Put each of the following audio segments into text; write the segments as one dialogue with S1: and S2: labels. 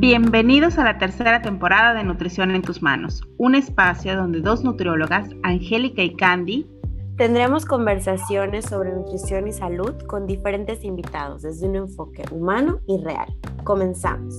S1: Bienvenidos a la tercera temporada de Nutrición en tus manos, un espacio donde dos nutriólogas, Angélica y Candy,
S2: tendremos conversaciones sobre nutrición y salud con diferentes invitados desde un enfoque humano y real. Comenzamos.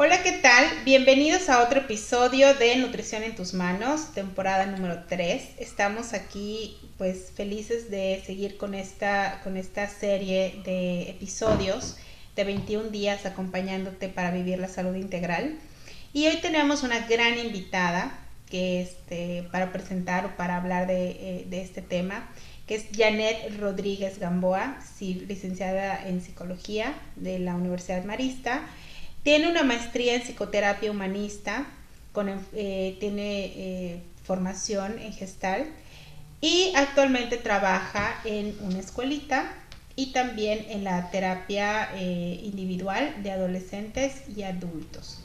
S1: Hola, ¿qué tal? Bienvenidos a otro episodio de Nutrición en tus manos, temporada número 3. Estamos aquí pues felices de seguir con esta, con esta serie de episodios de 21 días acompañándote para vivir la salud integral. Y hoy tenemos una gran invitada que este, para presentar o para hablar de, eh, de este tema, que es Janet Rodríguez Gamboa, licenciada en psicología de la Universidad Marista tiene una maestría en psicoterapia humanista, con, eh, tiene eh, formación en gestal y actualmente trabaja en una escuelita y también en la terapia eh, individual de adolescentes y adultos.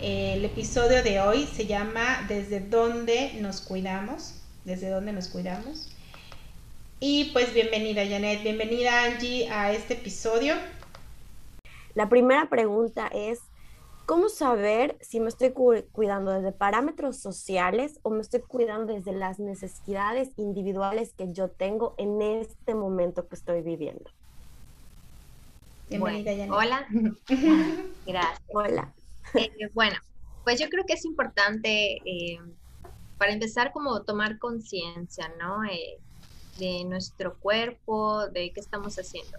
S1: El episodio de hoy se llama Desde dónde nos cuidamos, desde dónde nos cuidamos. Y pues bienvenida Janet, bienvenida Angie a este episodio.
S2: La primera pregunta es, ¿cómo saber si me estoy cuidando desde parámetros sociales o me estoy cuidando desde las necesidades individuales que yo tengo en este momento que estoy viviendo?
S3: Bienvenida, Hola. Gracias.
S2: Hola.
S3: Eh, bueno, pues yo creo que es importante, eh, para empezar, como tomar conciencia, ¿no? Eh, de nuestro cuerpo, de qué estamos haciendo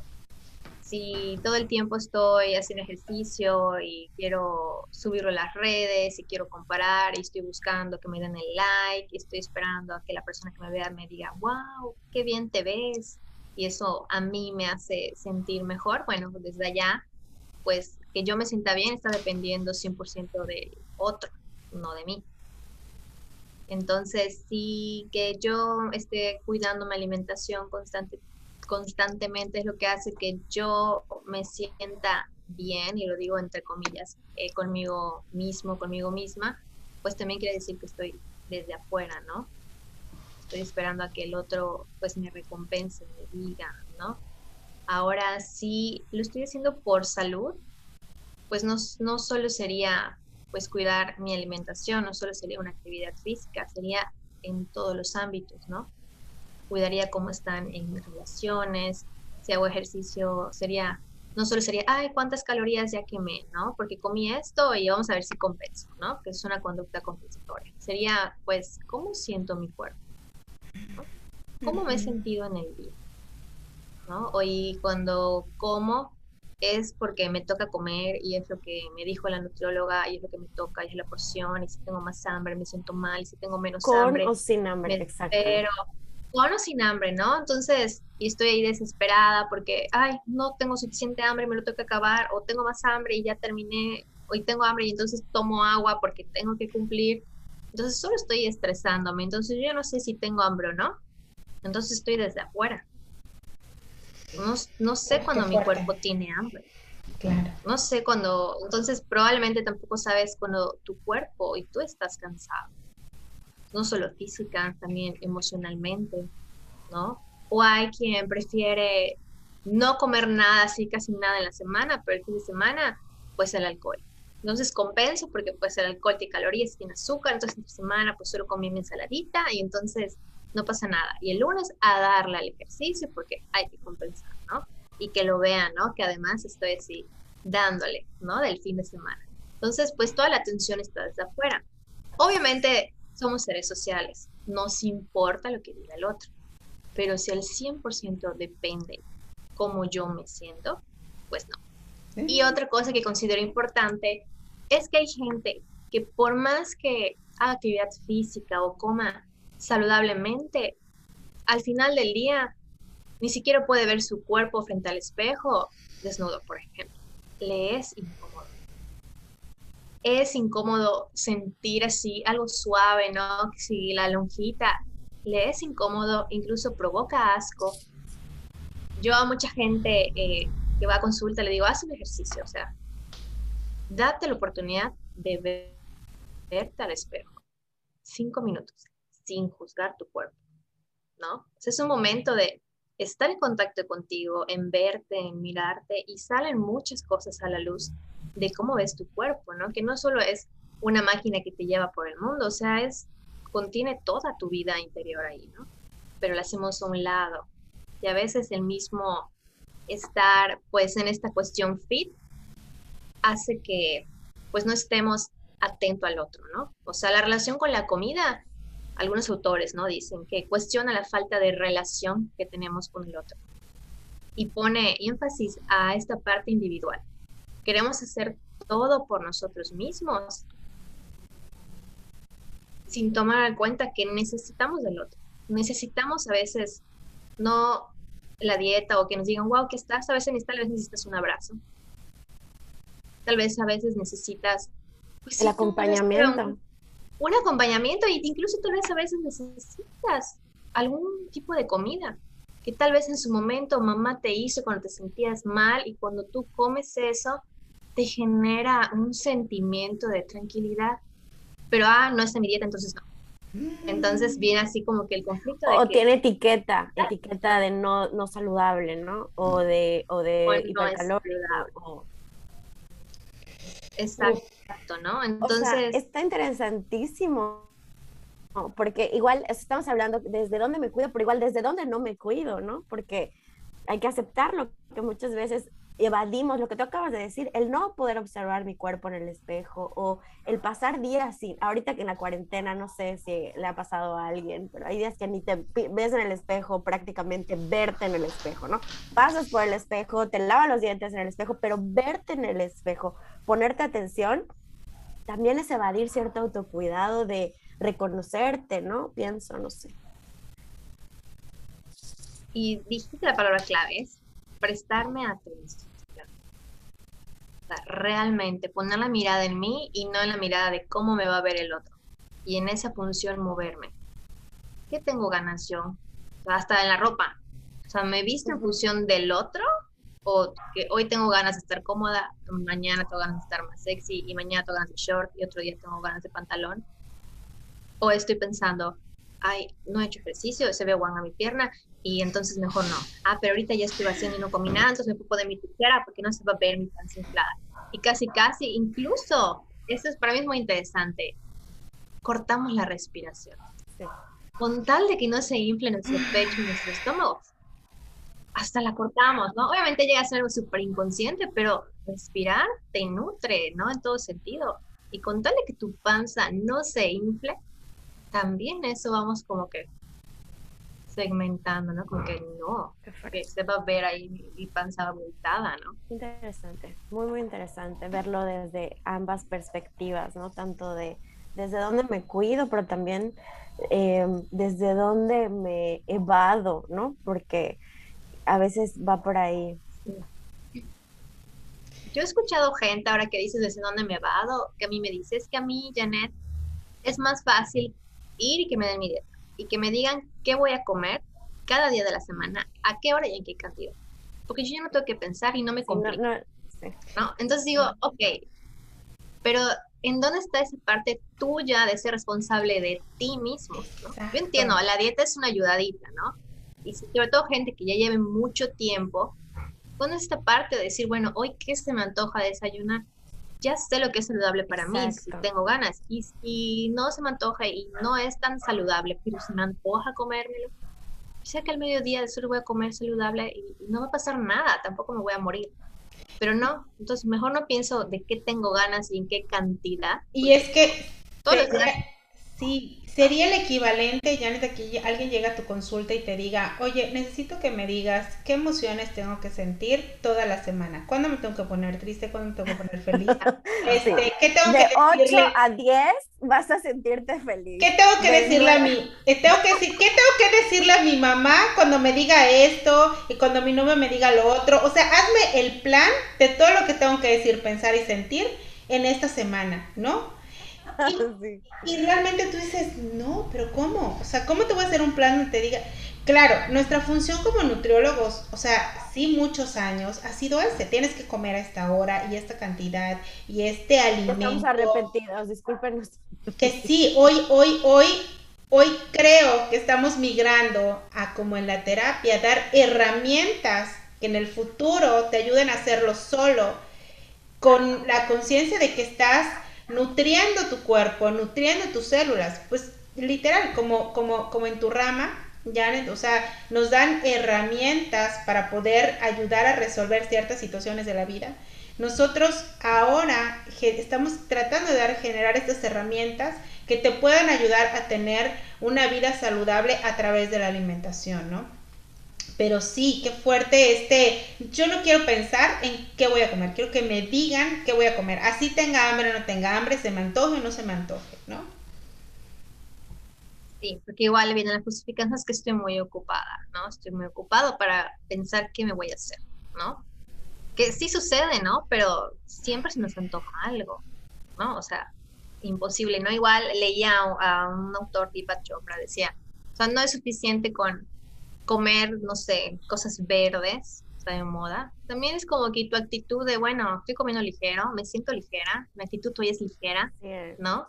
S3: si todo el tiempo estoy haciendo ejercicio y quiero subirlo a las redes y quiero comparar y estoy buscando que me den el like y estoy esperando a que la persona que me vea me diga, wow, qué bien te ves y eso a mí me hace sentir mejor, bueno, desde allá, pues que yo me sienta bien está dependiendo 100% del otro, no de mí. Entonces, sí que yo esté cuidando mi alimentación constante, constantemente es lo que hace que yo me sienta bien, y lo digo entre comillas, eh, conmigo mismo, conmigo misma, pues también quiere decir que estoy desde afuera, ¿no? Estoy esperando a que el otro pues me recompense, me diga, ¿no? Ahora, si lo estoy haciendo por salud, pues no, no solo sería pues cuidar mi alimentación, no solo sería una actividad física, sería en todos los ámbitos, ¿no? Cuidaría cómo están en relaciones, si hago ejercicio, sería, no solo sería, ay, cuántas calorías ya quemé, ¿no? Porque comí esto y vamos a ver si compenso, ¿no? Que es una conducta compensatoria. Sería, pues, ¿cómo siento mi cuerpo? ¿Cómo me he sentido en el día? ¿No? Hoy cuando como es porque me toca comer y es lo que me dijo la nutrióloga y es lo que me toca y es la porción y si tengo más hambre me siento mal y si tengo menos hambre
S2: o sin hambre, exacto.
S3: pero con o sin hambre, ¿no? Entonces, y estoy ahí desesperada porque, ay, no tengo suficiente hambre, me lo tengo que acabar, o tengo más hambre y ya terminé, hoy tengo hambre y entonces tomo agua porque tengo que cumplir. Entonces, solo estoy estresándome. Entonces, yo no sé si tengo hambre o no. Entonces, estoy desde afuera. No, no sé cuando mi cuerpo tiene hambre.
S1: Claro.
S3: No sé cuando, entonces probablemente tampoco sabes cuando tu cuerpo y tú estás cansado no solo física, también emocionalmente, ¿no? O hay quien prefiere no comer nada, así casi nada en la semana, pero el fin de semana, pues el alcohol. Entonces compenso porque pues el alcohol tiene calorías, tiene azúcar, entonces entre semana pues solo comí mi ensaladita y entonces no pasa nada. Y el lunes a darle al ejercicio porque hay que compensar, ¿no? Y que lo vean, ¿no? Que además estoy así dándole, ¿no? Del fin de semana. Entonces pues toda la atención está desde afuera. Obviamente somos seres sociales, nos importa lo que diga el otro. Pero si el 100% depende cómo yo me siento, pues no. Y otra cosa que considero importante es que hay gente que por más que haga actividad física o coma saludablemente, al final del día ni siquiera puede ver su cuerpo frente al espejo desnudo, por ejemplo. Le es es incómodo sentir así algo suave, ¿no? Si la lonjita le es incómodo, incluso provoca asco. Yo a mucha gente eh, que va a consulta le digo, haz un ejercicio, o sea, date la oportunidad de verte al espejo. Cinco minutos, sin juzgar tu cuerpo, ¿no? es un momento de estar en contacto contigo, en verte, en mirarte y salen muchas cosas a la luz de cómo ves tu cuerpo, ¿no? Que no solo es una máquina que te lleva por el mundo, o sea, es contiene toda tu vida interior ahí, ¿no? Pero la hacemos a un lado. Y a veces el mismo estar pues en esta cuestión fit hace que pues no estemos atentos al otro, ¿no? O sea, la relación con la comida, algunos autores, ¿no? Dicen que cuestiona la falta de relación que tenemos con el otro y pone énfasis a esta parte individual. Queremos hacer todo por nosotros mismos sin tomar en cuenta que necesitamos del otro. Necesitamos a veces no la dieta o que nos digan, wow, ¿qué estás? A veces tal vez necesitas un abrazo. Tal vez a veces necesitas...
S2: Pues, el acompañamiento.
S3: Un, acompañamiento y incluso tal vez a veces necesitas algún tipo de comida que tal vez en su momento mamá te hizo cuando te sentías mal y cuando tú comes eso te genera un sentimiento de tranquilidad. Pero, ah, no es en mi dieta, entonces no. Entonces viene así como que el conflicto
S2: de o tiene etiqueta, etiqueta de no, no saludable, ¿no? O de, o de hipercalórico.
S3: Exacto, ¿no? Entonces.
S2: está interesantísimo. Porque igual estamos hablando desde dónde me cuido, pero igual desde dónde no me cuido, ¿no? Porque hay que aceptarlo, que muchas veces evadimos lo que tú acabas de decir, el no poder observar mi cuerpo en el espejo o el pasar días sin, ahorita que en la cuarentena no sé si le ha pasado a alguien, pero hay días que ni te ves en el espejo, prácticamente verte en el espejo, ¿no? Pasas por el espejo, te lavas los dientes en el espejo, pero verte en el espejo, ponerte atención, también es evadir cierto autocuidado de reconocerte, ¿no? Pienso, no sé.
S3: Y dijiste la palabra clave, es prestarme atención realmente poner la mirada en mí y no en la mirada de cómo me va a ver el otro. Y en esa función moverme. ¿Qué tengo ganas yo? hasta en la ropa. O sea, ¿me visto en función del otro? O que hoy tengo ganas de estar cómoda, mañana tengo ganas de estar más sexy y mañana tengo ganas de short y otro día tengo ganas de pantalón. O estoy pensando, ay, no he hecho ejercicio, se ve guanga mi pierna y entonces mejor no. Ah, pero ahorita ya estoy haciendo y no comí nada, entonces me puedo poner mi tijera porque no se va a ver mi panza inflada. Y casi, casi, incluso, esto es para mí es muy interesante, cortamos la respiración. Con tal de que no se infle nuestro pecho y nuestro estómago, hasta la cortamos, ¿no? Obviamente llega a ser algo súper inconsciente, pero respirar te nutre, ¿no? En todo sentido. Y con tal de que tu panza no se infle, también eso vamos como que segmentando, ¿no? Como que no, que se va a ver ahí mi, panza abultada, ¿no?
S2: Interesante, muy, muy interesante verlo desde ambas perspectivas, ¿no? Tanto de desde dónde me cuido, pero también em, desde dónde me evado, ¿no? Porque a veces va por ahí.
S3: Yo he escuchado gente ahora que dices desde dónde me evado, que a mí me dice, es que a mí, Janet, es más fácil ir y que me den mi dieta y que me digan qué voy a comer cada día de la semana, a qué hora y en qué cantidad. Porque yo ya no tengo que pensar y no me complica. no, Entonces digo, ok, pero ¿en dónde está esa parte tuya de ser responsable de ti mismo? Yo entiendo, la dieta es una ayudadita, ¿no? Y sobre todo gente que ya lleve mucho tiempo, ¿dónde es esta parte de decir, bueno, hoy qué se me antoja desayunar? Ya sé lo que es saludable para mí, si tengo ganas. Y si no se me antoja y no es tan saludable, pero si me antoja comérmelo, sé que al mediodía solo voy a comer saludable y no va a pasar nada, tampoco me voy a morir. Pero no, entonces mejor no pienso de qué tengo ganas y en qué cantidad.
S1: Y es que... Todo Sí, sería el equivalente, Janet, que alguien llega a tu consulta y te diga, oye, necesito que me digas qué emociones tengo que sentir toda la semana. ¿Cuándo me tengo que poner triste? ¿Cuándo me tengo que poner feliz?
S2: Este, ¿qué tengo de que 8 a 10 vas a sentirte feliz.
S1: ¿Qué tengo que decirle a mi, eh, tengo que decir, qué tengo que decirle a mi mamá cuando me diga esto y cuando mi novio me diga lo otro? O sea, hazme el plan de todo lo que tengo que decir, pensar y sentir en esta semana, ¿no? Y, realmente tú dices, no, pero ¿cómo? O sea, ¿cómo te voy a hacer un plan donde te diga? Claro, nuestra función como nutriólogos, o sea, sí muchos años, ha sido ese, tienes que comer a esta hora y esta cantidad y este alimento.
S2: Estamos arrepentidos, discúlpenos.
S1: Que sí, hoy, hoy, hoy hoy creo que estamos migrando a como en la terapia, dar herramientas que en el futuro te ayuden a hacerlo solo, con la conciencia de que estás nutriendo tu cuerpo, nutriendo tus células, pues literal, como, como, como en tu rama, Janet, o sea, nos dan herramientas para poder ayudar a resolver ciertas situaciones de la vida. Nosotros ahora estamos tratando de dar, generar estas herramientas que te puedan ayudar a tener una vida saludable a través de la alimentación, ¿no? Pero sí, qué fuerte este, yo no quiero pensar en qué voy a comer, quiero que me digan qué voy a comer, así tenga hambre o no tenga hambre, se me antoje o no se me antoje, ¿no?
S3: Sí, porque igual vienen las justificaciones que estoy muy ocupada, ¿no? Estoy muy ocupado para pensar qué me voy a hacer, ¿no? Que sí sucede, ¿no? Pero siempre se nos antoja algo, ¿no? O sea, imposible, ¿no? Igual leía a, un autor, Deepak Chopra, decía, o sea, no es suficiente con comer, no sé, cosas verdes, está de moda. También es como que tu actitud de, bueno, estoy comiendo ligero, me siento ligera, mi actitud hoy es ligera, ¿no?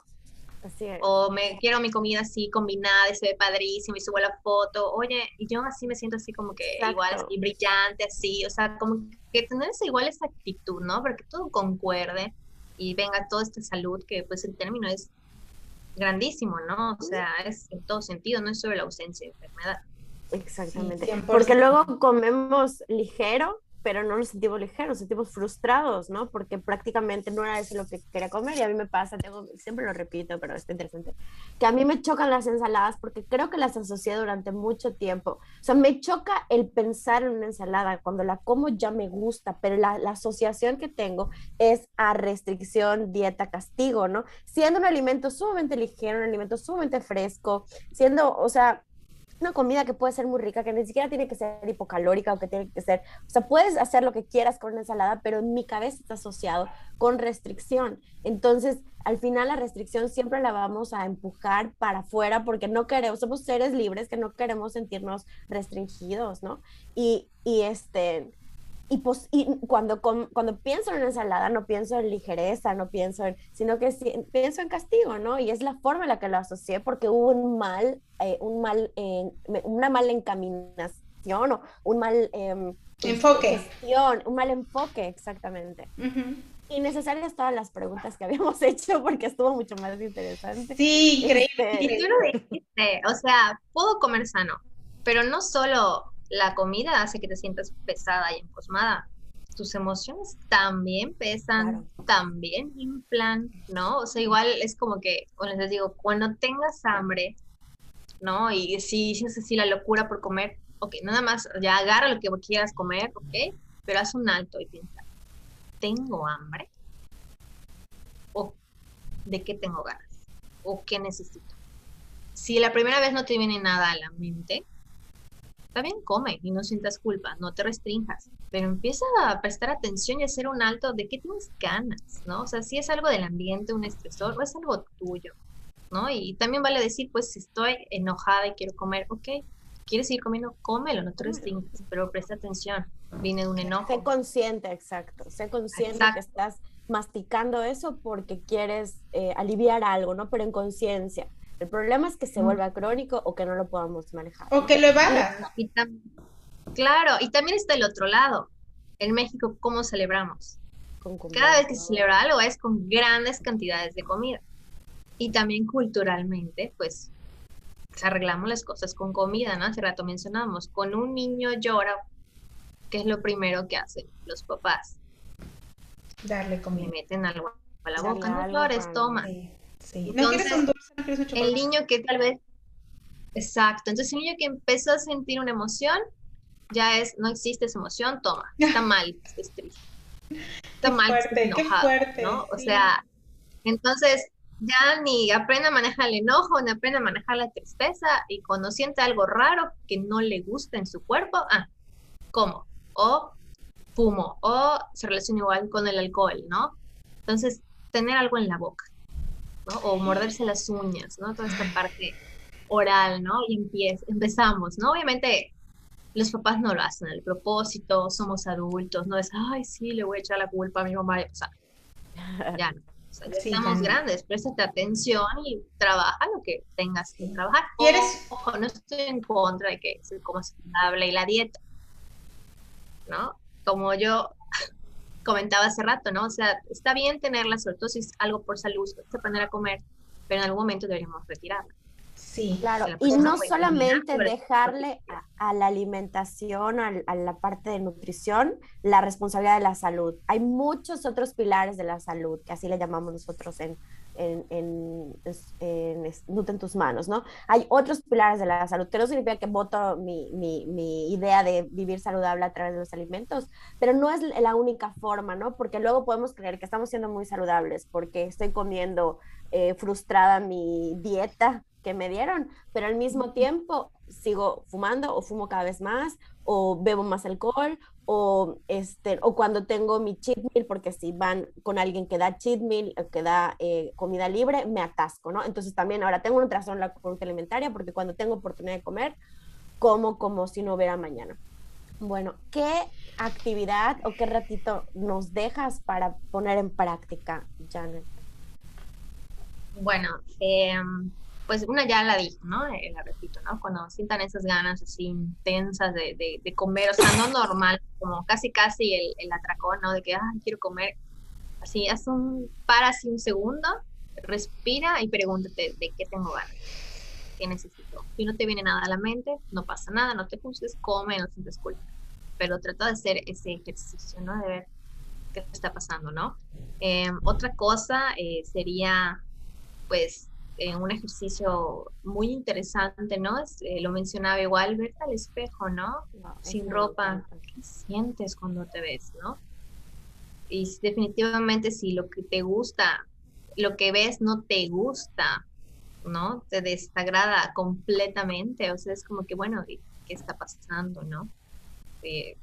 S3: O me quiero mi comida así combinada y se ve padrísimo y subo la foto. Oye, y yo así me siento así como que igual, así brillante, así. O sea, como que tener esa, igual esa actitud, ¿no? Porque todo concuerde y venga toda esta salud, que pues el término es grandísimo, ¿no? O sea, es en todo sentido, no es solo la ausencia de enfermedad.
S2: Exactamente. Porque luego comemos ligero pero no nos sentimos ligeros, nos sentimos frustrados, ¿no? Porque prácticamente no era eso lo que quería comer y a mí me pasa, tengo, siempre lo repito, pero está interesante, que a mí me chocan las ensaladas porque creo que las asocié durante mucho tiempo. O sea, me choca el pensar en una ensalada, cuando la como ya me gusta, pero la, la asociación que tengo es a restricción, dieta, castigo, ¿no? Siendo un alimento sumamente ligero, un alimento sumamente fresco, siendo, o sea, una comida que puede ser muy rica, que ni siquiera tiene que ser hipocalórica o que tiene que ser, o sea, puedes hacer lo que quieras con una ensalada, pero en mi cabeza está asociado con restricción. Entonces, al final la restricción siempre la vamos a empujar para afuera porque no queremos, somos seres libres que no queremos sentirnos restringidos, ¿no? Y, y este, y, pues, y cuando, cuando pienso en una ensalada, no pienso en ligereza, no pienso en, sino que pienso en castigo, ¿no? Y es la forma en la que lo asocié porque hubo un mal, eh, un mal, una mala encaminación o un mal...
S1: Em, enfoque.
S2: Gestión, un mal enfoque, exactamente. Y necesarias todas las preguntas que habíamos hecho porque estuvo mucho más interesante.
S1: Sí, increíble.
S3: Este, y tú lo dijiste, o sea, puedo comer sano, pero no solo la comida hace que te sientas pesada y encosmada. Tus emociones también pesan, también inflan, ¿no? O sea, igual es como que, cuando les digo, cuando tengas hambre, ¿no? Y si dices así la locura por comer, ok, nada más, ya agarra lo que quieras comer, ok, pero haz un alto y piensa, ¿tengo hambre? ¿O de qué tengo ganas? ¿O qué necesito? Si la primera vez no te viene nada a la mente, Está bien, come y no sientas culpa, no te restringas, pero empieza a prestar atención y hacer un alto de qué tienes ganas, ¿no? O sea, si es algo del ambiente, un estresor, o es algo tuyo, ¿no? Y también vale decir, pues, si estoy enojada y quiero comer, ok, quieres seguir comiendo, cómelo, no te restringas, pero presta atención, viene de un enojo.
S2: Sé consciente, exacto, sé consciente que estás masticando eso porque quieres eh, aliviar algo, ¿no? Pero en conciencia. El problema es que se vuelva crónico o que no lo podamos manejar.
S1: O que lo evadas.
S3: Claro, y también está el otro lado. En México, ¿cómo celebramos? Cada vez que se celebra algo es con grandes cantidades de comida. Y también culturalmente, pues, arreglamos las cosas con comida, ¿no? Hace rato mencionamos, con un niño llora, ¿qué es lo primero que hacen los papás?
S1: Darle comida.
S3: Le meten algo a la boca, no flores, toma.
S1: Sí.
S3: Entonces, el niño que tal vez, exacto, entonces el niño que empezó a sentir una emoción, ya es, no existe esa emoción, toma, está mal, es triste. Está mal, enojado, ¿no? O sea, entonces ya ni aprende a manejar el enojo, ni aprende a manejar la tristeza, y cuando siente algo raro que no le gusta en su cuerpo, ah, ¿cómo? O fumo, o se relaciona igual con el alcohol, ¿no? Entonces, tener algo en la boca. O morderse las uñas, ¿no? Toda esta parte oral, ¿no? Y empezamos, ¿no? Obviamente los papás no lo hacen el propósito, somos adultos, no es, ay, sí, le voy a echar la culpa a mi mamá, o sea, ya no. estamos grandes, préstate atención y trabaja lo que tengas que trabajar. Ojo, no estoy en contra de que se coma saludable y la dieta, ¿no? Como yo comentaba hace rato, ¿no? O sea, está bien tenerla, sobre todo si es algo por salud, aprender a comer, pero en algún momento deberíamos retirarla.
S2: Sí, claro. Y no solamente dejarle a, la alimentación, a, la parte de nutrición, la responsabilidad de la salud. Hay muchos otros pilares de la salud, que así le llamamos nosotros en, en, en, en, tus manos, ¿no? Hay otros pilares de la salud, que no significa que voto mi, mi, idea de vivir saludable a través de los alimentos, pero no es la única forma, ¿no? Porque luego podemos creer que estamos siendo muy saludables porque estoy comiendo eh, frustrada mi dieta que me dieron, pero al mismo tiempo sigo fumando o fumo cada vez más o bebo más alcohol o este o cuando tengo mi cheat meal porque si van con alguien que da cheat meal o que da eh, comida libre me atasco no entonces también ahora tengo un trastorno en la conducta alimentaria porque cuando tengo oportunidad de comer como como si no hubiera mañana. Bueno qué actividad o qué ratito nos dejas para poner en práctica Janet
S3: bueno eh, pues una ya la dijo, ¿no? Eh, la repito, ¿no? Cuando sientan esas ganas así intensas de, de, comer, o sea, no normal, como casi casi el, el atracón, ¿no? De que, ah, quiero comer. Así, haz un, para así un segundo, respira y pregúntate de qué tengo ganas, qué necesito. Si no te viene nada a la mente, no pasa nada, no te juzgues, come, no sientes culpa. Pero trata de hacer ese ejercicio, ¿no? De ver qué está pasando, ¿no? Eh, otra cosa eh, sería, pues, un ejercicio muy interesante, ¿no? Eh, lo mencionaba igual, verte al espejo, ¿no? Sin ropa, ¿qué sientes cuando te ves, no? Y definitivamente si lo que te gusta, lo que ves no te gusta, ¿no? Te desagrada completamente, o sea, es como que, bueno, ¿qué está pasando, no? Eh,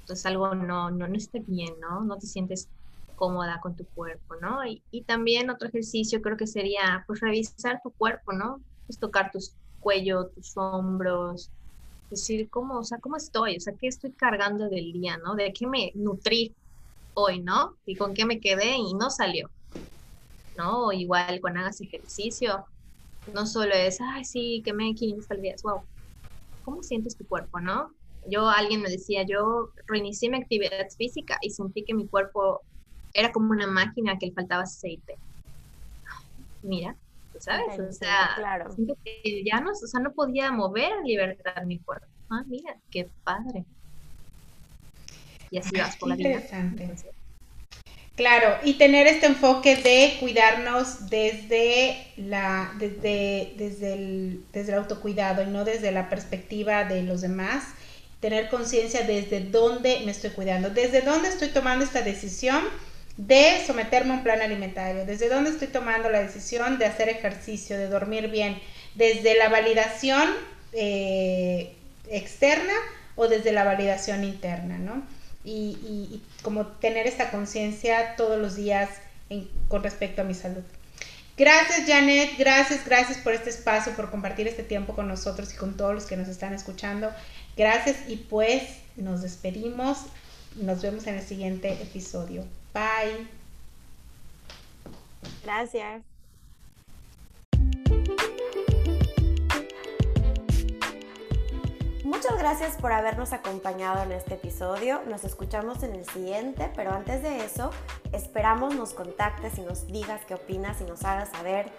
S3: entonces algo no, no, no está bien, ¿no? No te sientes cómoda con tu cuerpo, ¿no? Y, y, también otro ejercicio creo que sería, pues, revisar tu cuerpo, ¿no? Pues tocar tu cuello, tus hombros, decir, ¿cómo, o sea, cómo estoy? O sea, ¿qué estoy cargando del día, ¿no? ¿De qué me nutrí hoy, ¿no? Y con qué me quedé y no salió, ¿no? O igual cuando hagas ejercicio, no solo es, ay, sí, que me 500 calorías, wow. ¿Cómo sientes tu cuerpo, no? Yo, alguien me decía, yo reinicié mi actividad física y sentí que mi cuerpo era como una máquina que le faltaba aceite. Mira, ¿sabes? o sea, claro. ya no, o sea, no podía mover a libertad mi cuerpo. Ah, mira, qué padre. Y así vas por la vida.
S1: Claro, y tener este enfoque de cuidarnos desde la, desde, desde, el, desde el autocuidado y no desde la perspectiva de los demás. Tener conciencia desde dónde me estoy cuidando, desde dónde estoy tomando esta decisión de someterme a un plan alimentario, desde dónde estoy tomando la decisión de hacer ejercicio, de dormir bien, desde la validación eh, externa o desde la validación interna, ¿no? Y, como tener esta conciencia todos los días con respecto a mi salud. Gracias Janet, gracias, gracias por este espacio, por compartir este tiempo con nosotros y con todos los que nos están escuchando. Gracias y pues nos despedimos. Nos vemos en el siguiente episodio. Bye.
S2: Gracias. Muchas gracias por habernos acompañado en este episodio. Nos escuchamos en el siguiente, pero antes de eso, esperamos nos contactes y nos digas qué opinas y nos hagas saber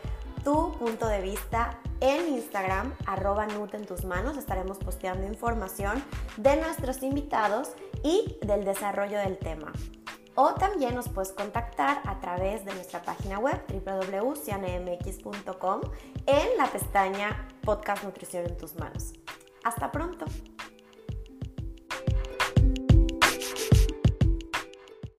S2: tu punto de vista en Instagram, arroba Nut en tus manos. Estaremos posteando información de nuestros invitados y del desarrollo del tema o también nos puedes contactar a través de nuestra página web www.cianemx.com en la pestaña Podcast Nutrición en tus manos. Hasta pronto.